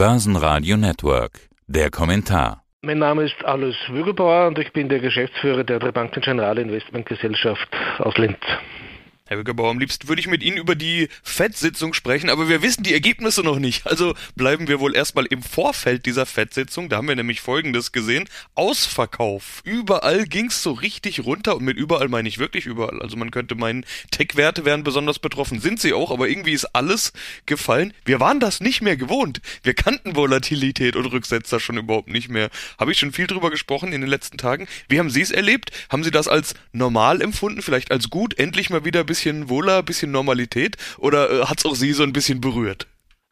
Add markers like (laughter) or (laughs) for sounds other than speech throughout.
Börsenradio Network. Der Kommentar. Mein Name ist Alois Wügelbauer und ich bin der Geschäftsführer der Banken Generale Investmentgesellschaft aus Linz. Herr Wickerbauer, am liebsten würde ich mit Ihnen über die FED-Sitzung sprechen, aber wir wissen die Ergebnisse noch nicht. Also bleiben wir wohl erstmal im Vorfeld dieser FED-Sitzung. Da haben wir nämlich Folgendes gesehen. Ausverkauf. Überall ging's so richtig runter und mit überall meine ich wirklich überall. Also man könnte meinen, Tech-Werte wären besonders betroffen. Sind sie auch, aber irgendwie ist alles gefallen. Wir waren das nicht mehr gewohnt. Wir kannten Volatilität und Rücksetzer schon überhaupt nicht mehr. Habe ich schon viel drüber gesprochen in den letzten Tagen. Wie haben Sie es erlebt? Haben Sie das als normal empfunden? Vielleicht als gut? Endlich mal wieder ein bisschen bisschen wohler, bisschen Normalität oder äh, hat es auch Sie so ein bisschen berührt?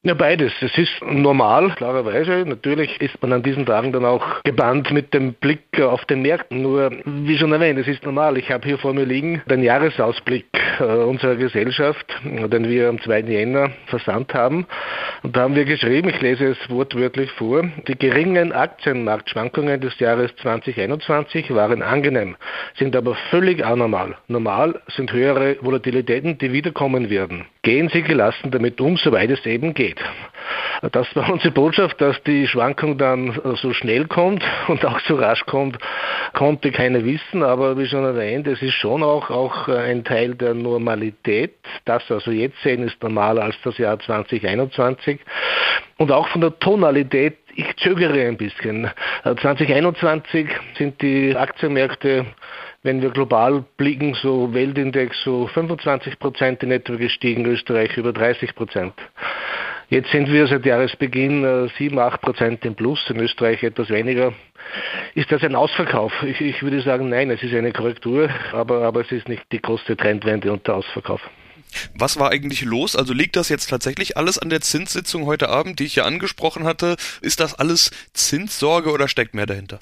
Ja, beides. Es ist normal, klarerweise. Natürlich ist man an diesen Tagen dann auch gebannt mit dem Blick auf den Märkten. Nur, wie schon erwähnt, es ist normal. Ich habe hier vor mir liegen den Jahresausblick unserer Gesellschaft, den wir am 2. Jänner versandt haben. Und da haben wir geschrieben, ich lese es wortwörtlich vor, die geringen Aktienmarktschwankungen des Jahres 2021 waren angenehm, sind aber völlig anormal. Normal sind höhere Volatilitäten, die wiederkommen werden. Gehen Sie gelassen damit um, soweit es eben geht. Das war unsere Botschaft, dass die Schwankung dann so schnell kommt und auch so rasch kommt, konnte keiner wissen, aber wie schon erwähnt, es ist schon auch, auch ein Teil der Normalität. Das, was wir jetzt sehen, ist normaler als das Jahr 2021. Und auch von der Tonalität ich zögere ein bisschen. 2021 sind die Aktienmärkte, wenn wir global blicken, so Weltindex so 25 Prozent in etwa gestiegen, Österreich über 30 Prozent. Jetzt sind wir seit Jahresbeginn 7, äh, 8 Prozent im Plus, in Österreich etwas weniger. Ist das ein Ausverkauf? Ich, ich, würde sagen, nein, es ist eine Korrektur, aber, aber es ist nicht die große Trendwende und der Ausverkauf. Was war eigentlich los? Also liegt das jetzt tatsächlich alles an der Zinssitzung heute Abend, die ich ja angesprochen hatte? Ist das alles Zinssorge oder steckt mehr dahinter?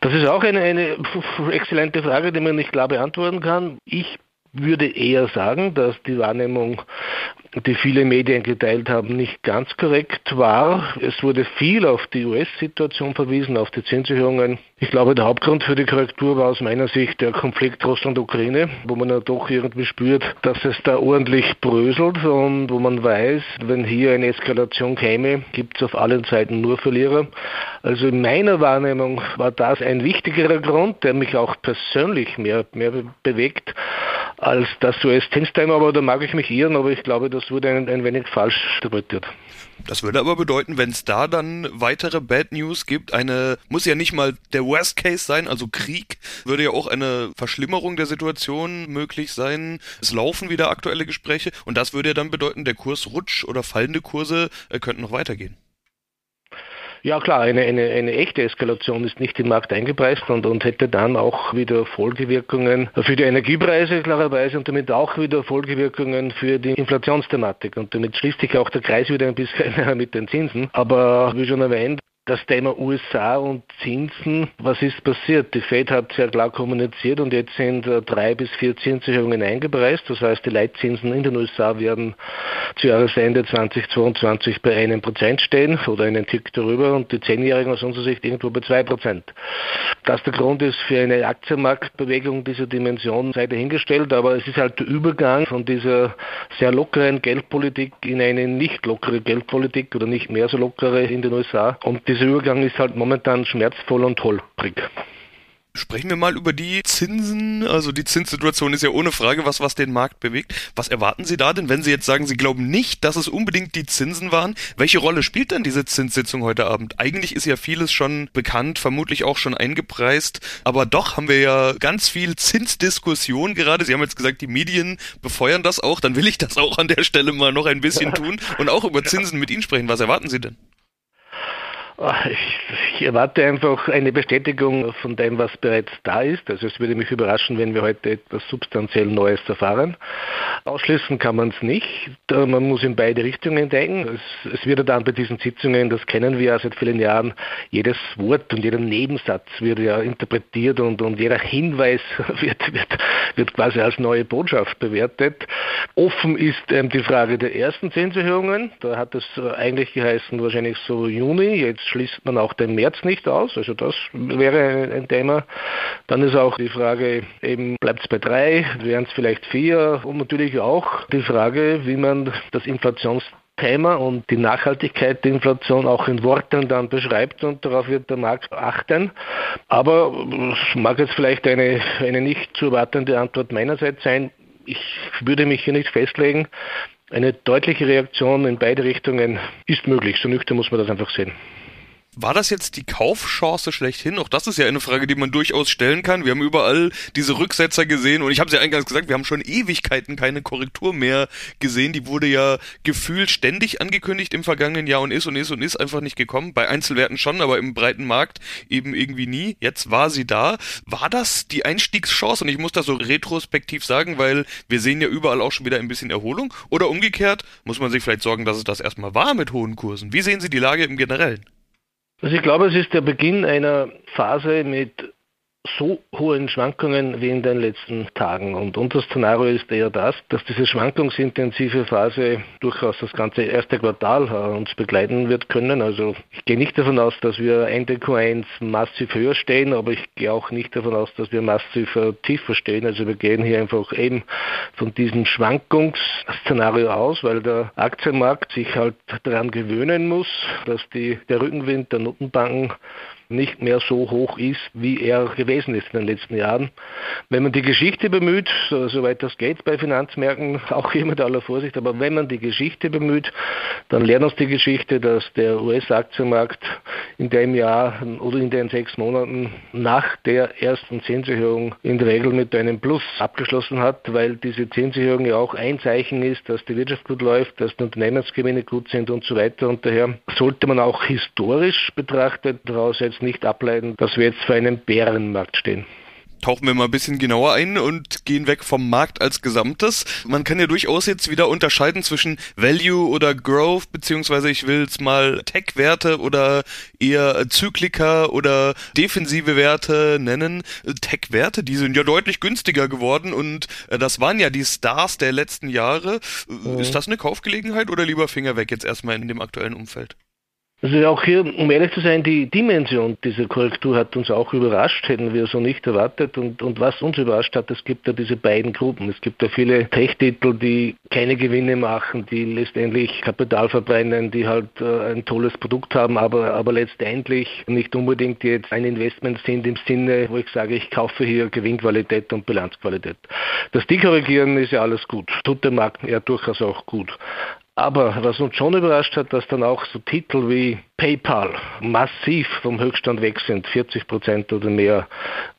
Das ist auch eine, eine exzellente Frage, die man nicht klar beantworten kann. Ich würde eher sagen, dass die Wahrnehmung die viele Medien geteilt haben, nicht ganz korrekt war. Es wurde viel auf die US-Situation verwiesen, auf die Zinserhöhungen. Ich glaube, der Hauptgrund für die Korrektur war aus meiner Sicht der Konflikt Russland-Ukraine, wo man ja doch irgendwie spürt, dass es da ordentlich bröselt und wo man weiß, wenn hier eine Eskalation käme, gibt es auf allen Seiten nur Verlierer. Also in meiner Wahrnehmung war das ein wichtigerer Grund, der mich auch persönlich mehr, mehr bewegt als das US-Zinsthema, aber da mag ich mich irren, aber ich glaube, das wurde ein, ein wenig falsch interpretiert. Das würde aber bedeuten, wenn es da dann weitere Bad News gibt, eine, muss ja nicht mal der Worst Case sein, also Krieg, würde ja auch eine Verschlimmerung der Situation möglich sein. Es laufen wieder aktuelle Gespräche und das würde ja dann bedeuten, der Kurs rutscht oder fallende Kurse äh, könnten noch weitergehen. Ja klar, eine, eine, eine echte Eskalation ist nicht im Markt eingepreist und, und hätte dann auch wieder Folgewirkungen für die Energiepreise klarerweise und damit auch wieder Folgewirkungen für die Inflationsthematik. Und damit schließt sich auch der Kreis wieder ein bisschen (laughs) mit den Zinsen. Aber wie schon erwähnt, das Thema USA und Zinsen. Was ist passiert? Die Fed hat sehr klar kommuniziert und jetzt sind äh, drei bis vier Zinserhöhungen eingepreist. Das heißt, die Leitzinsen in den USA werden zu Jahresende 2022 bei einem Prozent stehen oder einen Tick darüber und die Zehnjährigen aus unserer Sicht irgendwo bei zwei Prozent. Das der Grund ist für eine Aktienmarktbewegung dieser Dimension sei dahingestellt, aber es ist halt der Übergang von dieser sehr lockeren Geldpolitik in eine nicht lockere Geldpolitik oder nicht mehr so lockere in den USA und dieser Übergang ist halt momentan schmerzvoll und holprig. Sprechen wir mal über die Zinsen. Also die Zinssituation ist ja ohne Frage was, was den Markt bewegt. Was erwarten Sie da denn, wenn Sie jetzt sagen, Sie glauben nicht, dass es unbedingt die Zinsen waren? Welche Rolle spielt denn diese Zinssitzung heute Abend? Eigentlich ist ja vieles schon bekannt, vermutlich auch schon eingepreist. Aber doch haben wir ja ganz viel Zinsdiskussion gerade. Sie haben jetzt gesagt, die Medien befeuern das auch. Dann will ich das auch an der Stelle mal noch ein bisschen tun und auch über Zinsen mit Ihnen sprechen. Was erwarten Sie denn? Ich, erwarte einfach eine Bestätigung von dem, was bereits da ist. Also es würde mich überraschen, wenn wir heute etwas substanziell Neues erfahren. Ausschließen kann man es nicht. Man muss in beide Richtungen denken. Es, es wird dann bei diesen Sitzungen, das kennen wir ja seit vielen Jahren, jedes Wort und jeder Nebensatz wird ja interpretiert und, und jeder Hinweis (laughs) wird, wird, wird quasi als neue Botschaft bewertet. Offen ist ähm, die Frage der ersten Zinserhöhungen. Da hat es eigentlich geheißen, wahrscheinlich so Juni. Jetzt schließt man auch den März nicht aus. Also das wäre ein Thema. Dann ist auch die Frage, eben bleibt es bei drei, wären es vielleicht vier und natürlich auch die Frage, wie man das Inflations Thema und die Nachhaltigkeit der Inflation auch in Worten dann beschreibt und darauf wird der Markt achten. Aber es mag jetzt vielleicht eine, eine nicht zu erwartende Antwort meinerseits sein. Ich würde mich hier nicht festlegen. Eine deutliche Reaktion in beide Richtungen ist möglich. So nüchtern muss man das einfach sehen. War das jetzt die Kaufchance schlechthin? Auch das ist ja eine Frage, die man durchaus stellen kann. Wir haben überall diese Rücksetzer gesehen und ich habe es ja eingangs gesagt, wir haben schon Ewigkeiten keine Korrektur mehr gesehen. Die wurde ja gefühlt ständig angekündigt im vergangenen Jahr und ist und ist und ist einfach nicht gekommen. Bei Einzelwerten schon, aber im breiten Markt eben irgendwie nie. Jetzt war sie da. War das die Einstiegschance? Und ich muss das so retrospektiv sagen, weil wir sehen ja überall auch schon wieder ein bisschen Erholung. Oder umgekehrt, muss man sich vielleicht sorgen, dass es das erstmal war mit hohen Kursen. Wie sehen Sie die Lage im Generellen? Also ich glaube, es ist der Beginn einer Phase mit so hohen Schwankungen wie in den letzten Tagen. Und unser Szenario ist eher das, dass diese schwankungsintensive Phase durchaus das ganze erste Quartal äh, uns begleiten wird können. Also ich gehe nicht davon aus, dass wir Ende Q1 massiv höher stehen, aber ich gehe auch nicht davon aus, dass wir massiv äh, tiefer stehen. Also wir gehen hier einfach eben von diesem Schwankungsszenario aus, weil der Aktienmarkt sich halt daran gewöhnen muss, dass die, der Rückenwind der Notenbanken nicht mehr so hoch ist, wie er gewesen ist in den letzten Jahren. Wenn man die Geschichte bemüht, so, soweit das geht bei Finanzmärkten, (laughs) auch hier mit aller Vorsicht, aber wenn man die Geschichte bemüht, dann lernt uns die Geschichte, dass der US-Aktienmarkt in dem Jahr oder in den sechs Monaten nach der ersten Zinserhöhung in der Regel mit einem Plus abgeschlossen hat, weil diese Zinserhöhung ja auch ein Zeichen ist, dass die Wirtschaft gut läuft, dass die Unternehmensgewinne gut sind und so weiter. Und daher sollte man auch historisch betrachtet daraus jetzt nicht ableiten, dass wir jetzt vor einem Bärenmarkt stehen tauchen wir mal ein bisschen genauer ein und gehen weg vom Markt als Gesamtes. Man kann ja durchaus jetzt wieder unterscheiden zwischen Value oder Growth, beziehungsweise ich will es mal Tech-Werte oder eher Zyklika oder defensive Werte nennen. Tech-Werte, die sind ja deutlich günstiger geworden und äh, das waren ja die Stars der letzten Jahre. Mhm. Ist das eine Kaufgelegenheit oder lieber Finger weg jetzt erstmal in dem aktuellen Umfeld? Also auch hier, um ehrlich zu sein, die Dimension dieser Korrektur hat uns auch überrascht, hätten wir so nicht erwartet. Und, und was uns überrascht hat, es gibt ja diese beiden Gruppen. Es gibt ja viele Tech-Titel, die keine Gewinne machen, die letztendlich Kapital verbrennen, die halt äh, ein tolles Produkt haben, aber, aber letztendlich nicht unbedingt jetzt ein Investment sind im Sinne, wo ich sage, ich kaufe hier Gewinnqualität und Bilanzqualität. Das die korrigieren ist ja alles gut. Tut der Markt ja durchaus auch gut. Aber was uns schon überrascht hat, dass dann auch so Titel wie PayPal massiv vom Höchststand weg sind, 40 Prozent oder mehr.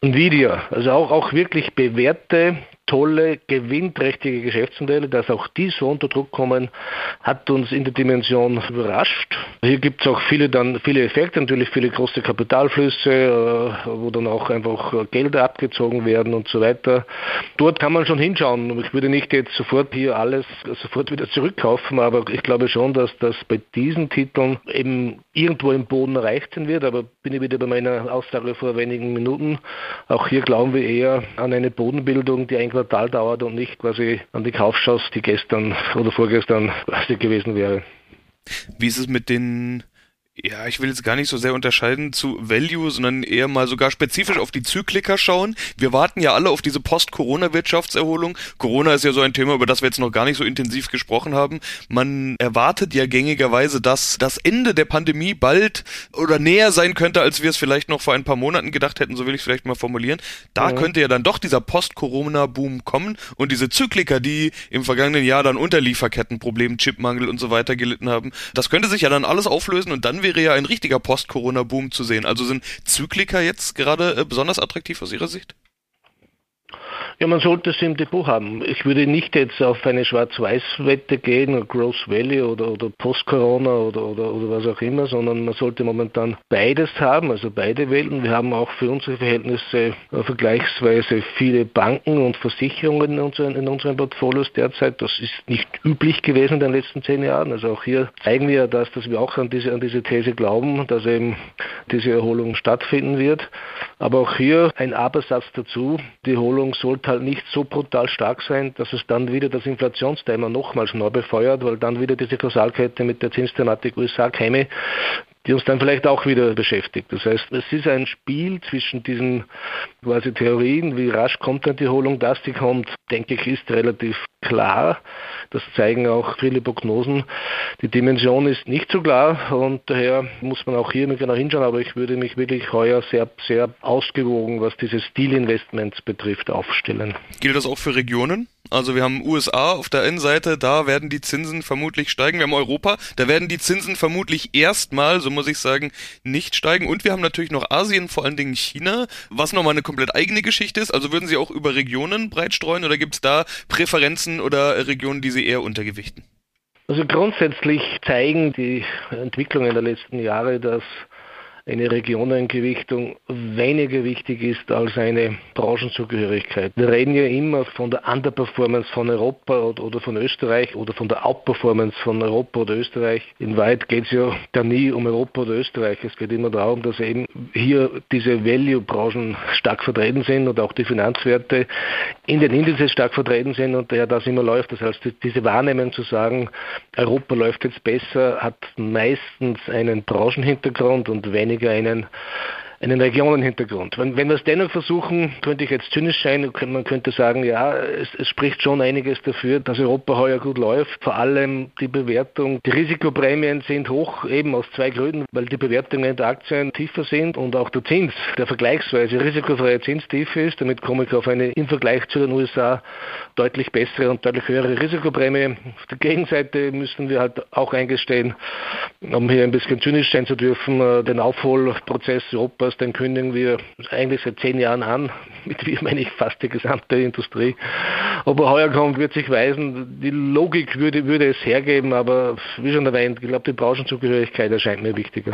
Nvidia, also auch, auch wirklich bewährte tolle, gewinnträchtige Geschäftsmodelle, dass auch die so unter Druck kommen, hat uns in der Dimension überrascht. Hier gibt es auch viele dann viele Effekte, natürlich viele große Kapitalflüsse, äh, wo dann auch einfach Gelder abgezogen werden und so weiter. Dort kann man schon hinschauen. Ich würde nicht jetzt sofort hier alles sofort wieder zurückkaufen, aber ich glaube schon, dass das bei diesen Titeln eben irgendwo im Boden erreicht sein wird. Aber bin ich wieder bei meiner Aussage vor wenigen Minuten. Auch hier glauben wir eher an eine Bodenbildung, die eigentlich Quartal dauert und nicht quasi an die Kaufschaus, die gestern oder vorgestern quasi gewesen wäre. Wie ist es mit den ja, ich will jetzt gar nicht so sehr unterscheiden zu Value, sondern eher mal sogar spezifisch auf die Zykliker schauen. Wir warten ja alle auf diese Post-Corona-Wirtschaftserholung. Corona ist ja so ein Thema, über das wir jetzt noch gar nicht so intensiv gesprochen haben. Man erwartet ja gängigerweise, dass das Ende der Pandemie bald oder näher sein könnte, als wir es vielleicht noch vor ein paar Monaten gedacht hätten, so will ich es vielleicht mal formulieren. Da ja. könnte ja dann doch dieser Post-Corona-Boom kommen und diese Zykliker, die im vergangenen Jahr dann unter Lieferkettenproblemen, Chipmangel und so weiter gelitten haben, das könnte sich ja dann alles auflösen und dann wäre ja ein richtiger Post-Corona-Boom zu sehen. Also sind Zyklika jetzt gerade äh, besonders attraktiv aus Ihrer Sicht? Ja, man sollte es im Depot haben. Ich würde nicht jetzt auf eine Schwarz-Weiß-Wette gehen, Gross Value oder, oder Post-Corona oder, oder, oder was auch immer, sondern man sollte momentan beides haben, also beide wählen. Wir haben auch für unsere Verhältnisse äh, vergleichsweise viele Banken und Versicherungen in unseren, in unseren Portfolios derzeit. Das ist nicht üblich gewesen in den letzten zehn Jahren. Also auch hier zeigen wir ja das, dass wir auch an diese, an diese These glauben, dass eben diese Erholung stattfinden wird. Aber auch hier ein Abersatz dazu. Die Erholung sollte halt nicht so brutal stark sein, dass es dann wieder das Inflationsthema nochmals neu befeuert, weil dann wieder diese Kausalkette mit der Zinsthematik USA käme, die uns dann vielleicht auch wieder beschäftigt. Das heißt, es ist ein Spiel zwischen diesen quasi Theorien, wie rasch kommt dann die Erholung, dass die kommt, denke ich, ist relativ klar. Das zeigen auch viele Prognosen. Die Dimension ist nicht so klar und daher muss man auch hier genau hinschauen, aber ich würde mich wirklich heuer sehr, sehr ausgewogen, was diese Stilinvestments betrifft, aufstellen. Gilt das auch für Regionen? Also wir haben USA auf der einen Seite, da werden die Zinsen vermutlich steigen. Wir haben Europa, da werden die Zinsen vermutlich erstmal, so muss ich sagen, nicht steigen. Und wir haben natürlich noch Asien, vor allen Dingen China, was nochmal eine komplett eigene Geschichte ist. Also würden Sie auch über Regionen breit streuen oder gibt es da Präferenzen oder Regionen, die Sie eher untergewichten? Also grundsätzlich zeigen die Entwicklungen der letzten Jahre, dass eine Regionengewichtung weniger wichtig ist als eine Branchenzugehörigkeit. Wir reden ja immer von der Underperformance von Europa oder von Österreich oder von der Outperformance von Europa oder Österreich. In Wahrheit geht es ja da nie um Europa oder Österreich. Es geht immer darum, dass eben hier diese Value-Branchen stark vertreten sind und auch die Finanzwerte in den Indizes stark vertreten sind und daher das immer läuft. Das heißt, diese Wahrnehmung zu sagen, Europa läuft jetzt besser, hat meistens einen Branchenhintergrund und weniger weniger einen einen Regionenhintergrund. Wenn, wenn wir es dennoch versuchen, könnte ich jetzt zynisch sein, man könnte sagen, ja, es, es, spricht schon einiges dafür, dass Europa heuer gut läuft. Vor allem die Bewertung, die Risikoprämien sind hoch, eben aus zwei Gründen, weil die Bewertungen der Aktien tiefer sind und auch der Zins, der vergleichsweise risikofreie Zins tiefer ist. Damit komme ich auf eine im Vergleich zu den USA deutlich bessere und deutlich höhere Risikoprämie. Auf der Gegenseite müssen wir halt auch eingestehen, um hier ein bisschen zynisch sein zu dürfen, äh, den Aufholprozess Europas Podcast, den kündigen wir eigentlich seit zehn Jahren an. (laughs) Mit wir meine ich fast die gesamte Industrie. Ob er heuer kommt, wird sich weisen. Die Logik würde, würde es hergeben, aber wie schon erwähnt, ich glaube, die Branchenzugehörigkeit erscheint mir wichtiger.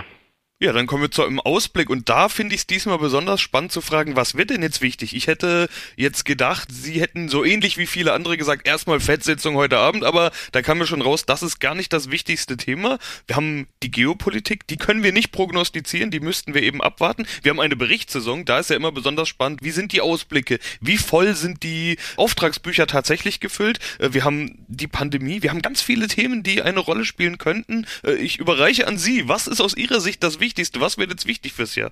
Ja, dann kommen wir zu einem Ausblick und da finde ich es diesmal besonders spannend zu fragen, was wird denn jetzt wichtig? Ich hätte jetzt gedacht, Sie hätten so ähnlich wie viele andere gesagt, erstmal Fettsetzung heute Abend, aber da kam mir schon raus, das ist gar nicht das wichtigste Thema. Wir haben die Geopolitik, die können wir nicht prognostizieren, die müssten wir eben abwarten. Wir haben eine Berichtssaison, da ist ja immer besonders spannend, wie sind die Ausblicke? Wie voll sind die Auftragsbücher tatsächlich gefüllt? Äh, wir haben die Pandemie, wir haben ganz viele Themen, die eine Rolle spielen könnten. Äh, ich überreiche an Sie, was ist aus Ihrer Sicht das Wichtigste? Wichtigste? Was wird jetzt wichtig fürs Jahr?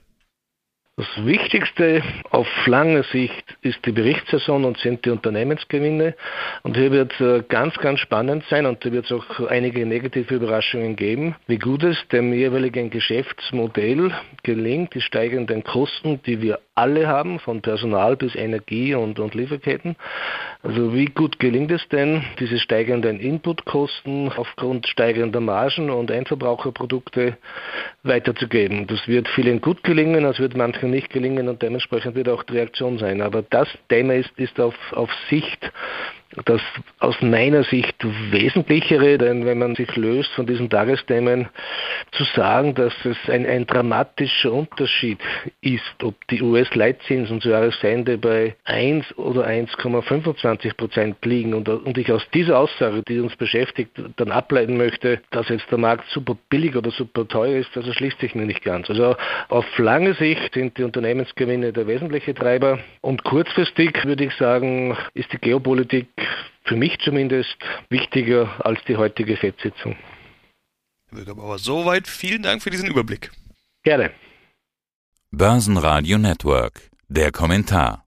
Das Wichtigste auf lange Sicht ist die Berichtssaison und sind die Unternehmensgewinne. Und hier wird äh, ganz, ganz spannend sein und hier wird es auch einige negative Überraschungen geben, wie gut es dem jeweiligen Geschäftsmodell gelingt, die steigenden Kosten, die wir alle haben, von Personal bis Energie und, und Lieferketten. Also wie gut gelingt es denn, diese steigenden Inputkosten aufgrund steigender Margen und Endverbraucherprodukte weiterzugeben? Das wird vielen gut gelingen, das wird manchen nicht gelingen und dementsprechend wird auch die Reaktion sein. Aber das Thema ist, ist auf, auf Sicht das aus meiner Sicht wesentlichere, denn wenn man sich löst von diesen Tagesthemen, zu sagen, dass es ein, ein dramatischer Unterschied ist, ob die US-Leitzinsen zu Jahresende bei 1 oder 1,25 Prozent liegen und, und ich aus dieser Aussage, die uns beschäftigt, dann ableiten möchte, dass jetzt der Markt super billig oder super teuer ist, das erschließt sich mir nicht ganz. Also auf lange Sicht sind die Unternehmensgewinne der wesentliche Treiber und kurzfristig würde ich sagen, ist die Geopolitik für mich zumindest wichtiger als die heutige FED-Sitzung. Aber soweit vielen Dank für diesen Überblick. Gerne. Börsenradio Network. Der Kommentar.